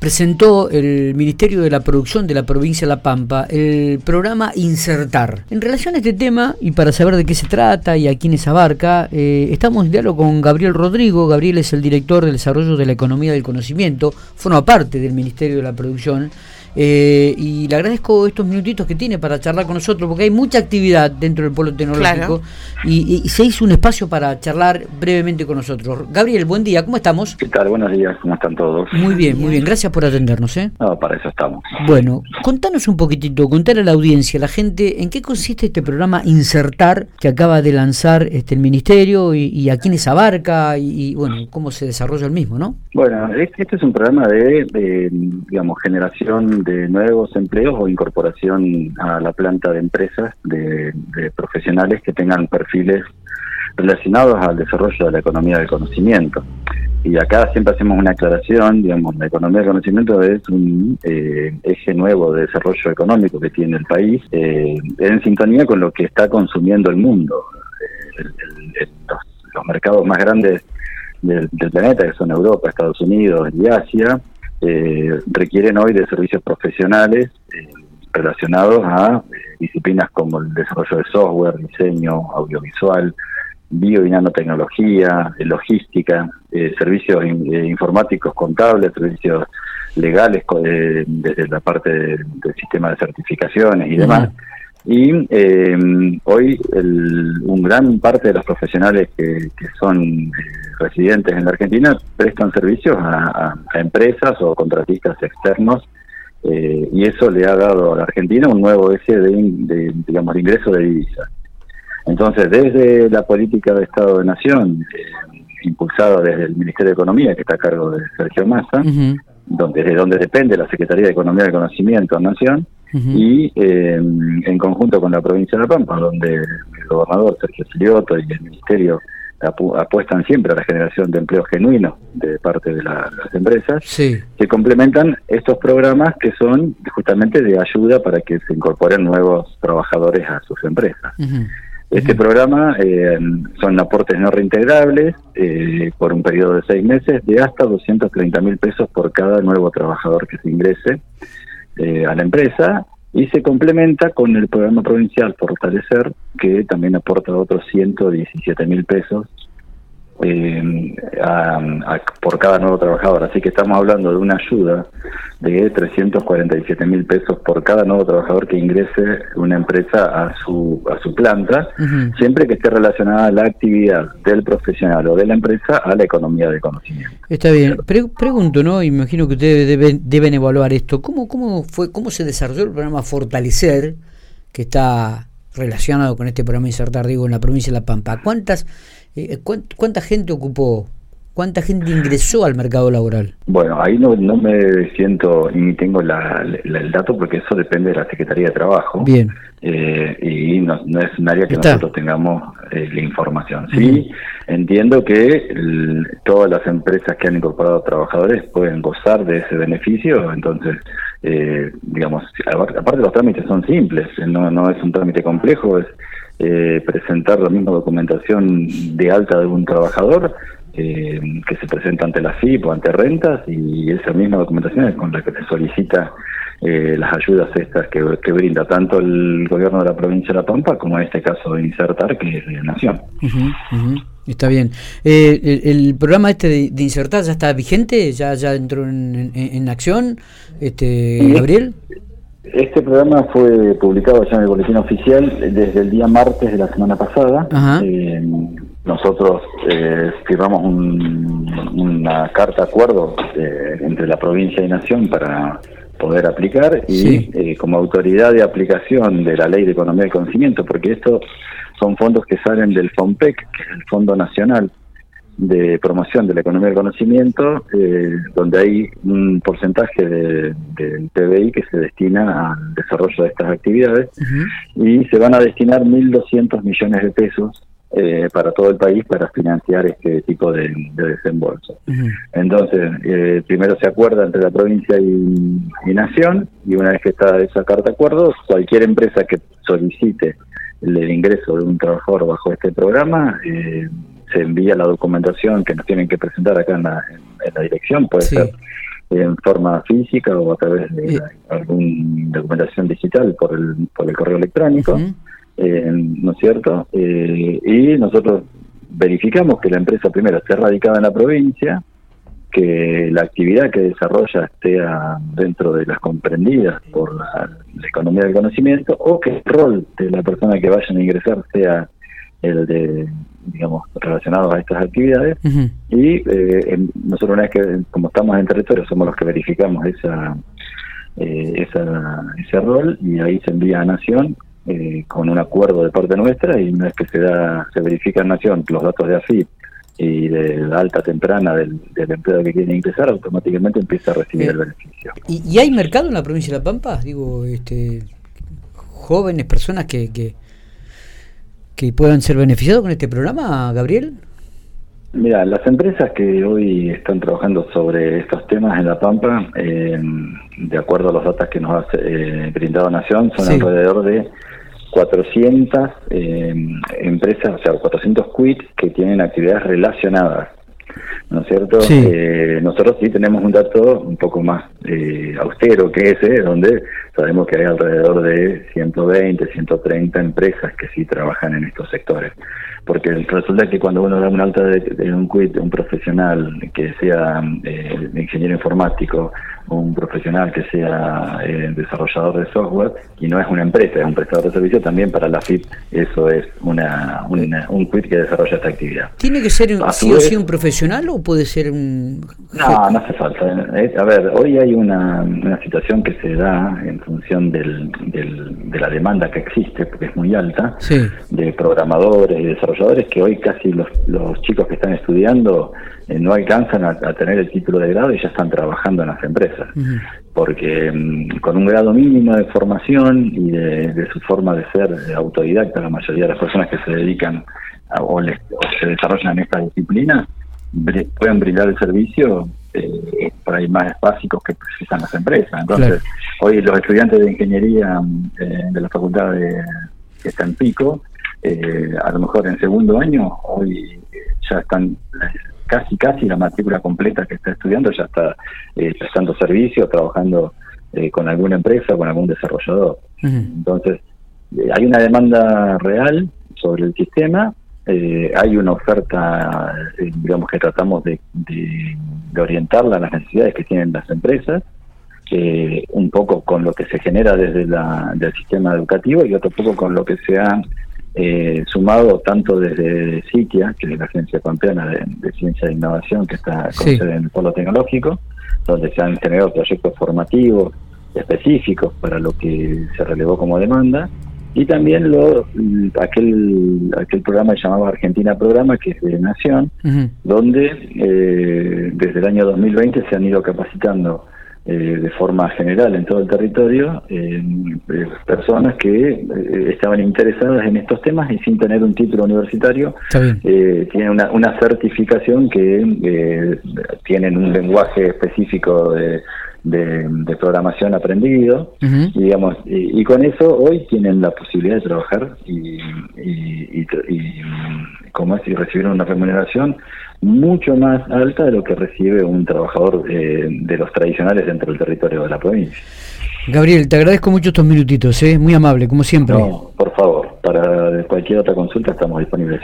presentó el Ministerio de la Producción de la provincia de La Pampa el programa Insertar. En relación a este tema, y para saber de qué se trata y a quiénes abarca, eh, estamos en diálogo con Gabriel Rodrigo. Gabriel es el director del desarrollo de la economía del conocimiento, forma parte del Ministerio de la Producción. Eh, y le agradezco estos minutitos que tiene para charlar con nosotros, porque hay mucha actividad dentro del polo tecnológico y, se hizo un espacio para charlar brevemente con nosotros. Gabriel, buen día, ¿cómo estamos? ¿Qué tal? Buenos días, ¿cómo están todos? Muy bien, muy bien, gracias por atendernos. ¿eh? No, para eso estamos. Bueno, contanos un poquitito, contar a la audiencia, a la gente, ¿en qué consiste este programa Insertar que acaba de lanzar este, el Ministerio y, a quiénes abarca y, bueno, cómo se desarrolla el mismo, ¿no? Bueno, este, este es un programa de digamos, generación de nuevos empleos o incorporación a la planta de empresas de, profesionales que tengan perfiles relacionados al desarrollo de la economía del conocimiento. Y acá siempre hacemos una aclaración, digamos, la economía del conocimiento es un eh, eje nuevo de desarrollo económico que tiene el país, eh, en sintonía con lo que está consumiendo el mundo. Eh, los, mercados más grandes del, planeta, que son Europa, Estados Unidos y Asia, eh, requieren hoy de servicios profesionales eh, relacionados a eh, disciplinas como el desarrollo de software, diseño, audiovisual, bio y nanotecnología, logística, servicios informáticos contables, servicios legales desde la parte del sistema de certificaciones y demás. Y eh, hoy el, un gran parte de los profesionales que, son eh, residentes en la Argentina prestan servicios a, empresas o contratistas externos eh, y eso le ha dado a la Argentina un nuevo eje de, digamos, ingreso de divisas. Entonces, desde la política de Estado de Nación, eh, impulsada desde el Ministerio de Economía, que está a cargo de Sergio Massa, donde, de donde depende la Secretaría de Economía y Conocimiento en Nación, y eh, en conjunto con la provincia de La Pampa, donde el gobernador Sergio Silioto y el ministerio apuestan siempre a la generación de empleo genuino de parte de las empresas, se complementan estos programas que son justamente de ayuda para que se incorporen nuevos trabajadores a sus empresas. Este programa eh, son aportes no reintegrables eh, por un periodo de seis meses de hasta 230 mil pesos por cada nuevo trabajador que se ingrese eh, a la empresa y se complementa con el programa provincial Fortalecer, que también aporta otros 117 mil pesos eh, por cada nuevo trabajador. Así que estamos hablando de una ayuda de 347 mil pesos por cada nuevo trabajador que ingrese una empresa a su, a su planta, siempre que esté relacionada la actividad del profesional o de la empresa a la economía de conocimiento. Está bien. pregunto, ¿no? Imagino que ustedes deben, deben evaluar esto. ¿Cómo, ¿Cómo fue, cómo se desarrolló el programa Fortalecer, que está relacionado con este programa Insertar, digo, en la provincia de La Pampa? ¿Cuántas eh, ¿Cuánta gente ocupó? ¿Cuánta gente ingresó al mercado laboral? Bueno, ahí no, no me siento ni tengo el dato porque eso depende de la Secretaría de Trabajo. Bien. Eh, y no, es un área que nosotros tengamos eh, la información. Sí, entiendo que todas las empresas que han incorporado trabajadores pueden gozar de ese beneficio, entonces, digamos, aparte los trámites son simples, no, no es un trámite complejo, es eh, presentar la misma documentación de alta de un trabajador eh, que se presenta ante la FIP o ante rentas y esa misma documentación es con la que se solicita eh, las ayudas estas que, brinda tanto el gobierno de la provincia de La Pampa como en este caso de Insertar, que es de Nación. Está bien. el, programa este de, Insertar ya está vigente? ¿Ya, ya entró en, en acción, este, Gabriel? Este programa fue publicado ya en el boletín oficial desde el día martes de la semana pasada. Eh, nosotros eh, firmamos una carta acuerdo eh, entre la provincia y nación para poder aplicar y como autoridad de aplicación de la ley de economía y conocimiento, porque estos son fondos que salen del FOMPEC, que es el Fondo Nacional de promoción de la economía del conocimiento, eh, donde hay un porcentaje del de PBI que se destina al desarrollo de estas actividades y se van a destinar 1.200 millones de pesos eh, para todo el país para financiar este tipo de, desembolso. Entonces, eh, primero se acuerda entre la provincia y, y, Nación y una vez que está esa carta de acuerdo, cualquier empresa que solicite el ingreso de un trabajador bajo este programa eh, se envía la documentación que nos tienen que presentar acá en la, dirección, puede ser en forma física o a través de alguna documentación digital por el, por el correo electrónico, ¿no es cierto? y nosotros verificamos que la empresa primero esté radicada en la provincia, que la actividad que desarrolla esté dentro de las comprendidas por la, economía del conocimiento o que el rol de la persona que vayan a ingresar sea el de, digamos, relacionado a estas actividades. Y eh, nosotros una vez que, como estamos en territorio, somos los que verificamos esa, eh, esa ese rol y ahí se envía a Nación eh, con un acuerdo de parte nuestra y una vez que se da se verifica en Nación los datos de AFIP y de la alta temprana del, del empleado que quiere ingresar, automáticamente empieza a recibir el beneficio. ¿Y, hay mercado en la provincia de La Pampa? Digo, este, jóvenes, personas que, que, que puedan ser beneficiados con este programa, Gabriel. Mira, las empresas que hoy están trabajando sobre estos temas en La Pampa, eh, de acuerdo a los datos que nos ha eh, brindado Nación, son alrededor de 400 eh, empresas, o sea, 400 quits que tienen actividades relacionadas. ¿No es cierto? Eh, nosotros sí tenemos un dato un poco más eh, austero que ese, donde sabemos que hay alrededor de 120, 130 empresas que sí trabajan en estos sectores. Porque resulta que cuando uno da un alta de, un quit, un profesional que sea eh, ingeniero informático, un profesional que sea eh, desarrollador de software y no es una empresa, es un prestador de servicio, también para la FIP eso es una, un quit que desarrolla esta actividad. ¿Tiene que ser un, sí o sí un profesional o puede ser un... No, no hace falta. Eh, a ver, hoy hay una, una situación que se da en función del, del, de la demanda que existe, porque es muy alta, de programadores y desarrolladores, que hoy casi los, los chicos que están estudiando eh, no alcanzan a, tener el título de grado y ya están trabajando en las empresas. Porque mm, con un grado mínimo de formación y de, su forma de ser autodidacta, la mayoría de las personas que se dedican o, se desarrollan en esta disciplina, pueden brindar el servicio eh, por ahí más básicos que precisan las empresas. Entonces, hoy los estudiantes de ingeniería eh, de la facultad de, que está en Pico, eh, a lo mejor en segundo año, hoy ya están casi, casi la matrícula completa que está estudiando ya está eh, prestando servicio, trabajando eh, con alguna empresa, con algún desarrollador. Entonces, eh, hay una demanda real sobre el sistema, hay una oferta, digamos, que tratamos de, orientarla a las necesidades que tienen las empresas, un poco con lo que se genera desde la, del sistema educativo y otro poco con lo que se ha eh, sumado tanto desde SITIA, que es la Agencia Pampeana de, Ciencia e Innovación, que está con sede en el Polo Tecnológico, donde se han generado proyectos formativos específicos para lo que se relevó como demanda, y también lo aquel aquel programa llamado Argentina Programa, que es de Nación, donde eh, desde el año 2020 se han ido capacitando de forma general en todo el territorio eh, personas que eh, estaban interesadas en estos temas y sin tener un título universitario tienen una, una certificación que tienen un lenguaje específico de, de, programación aprendido y, digamos y, con eso hoy tienen la posibilidad de trabajar y, y, y como es y recibir una remuneración mucho más alta de lo que recibe un trabajador eh, de los tradicionales dentro del territorio de la provincia. Gabriel, te agradezco mucho estos minutitos, ¿eh? muy amable, como siempre. No, por favor, para cualquier otra consulta estamos disponibles.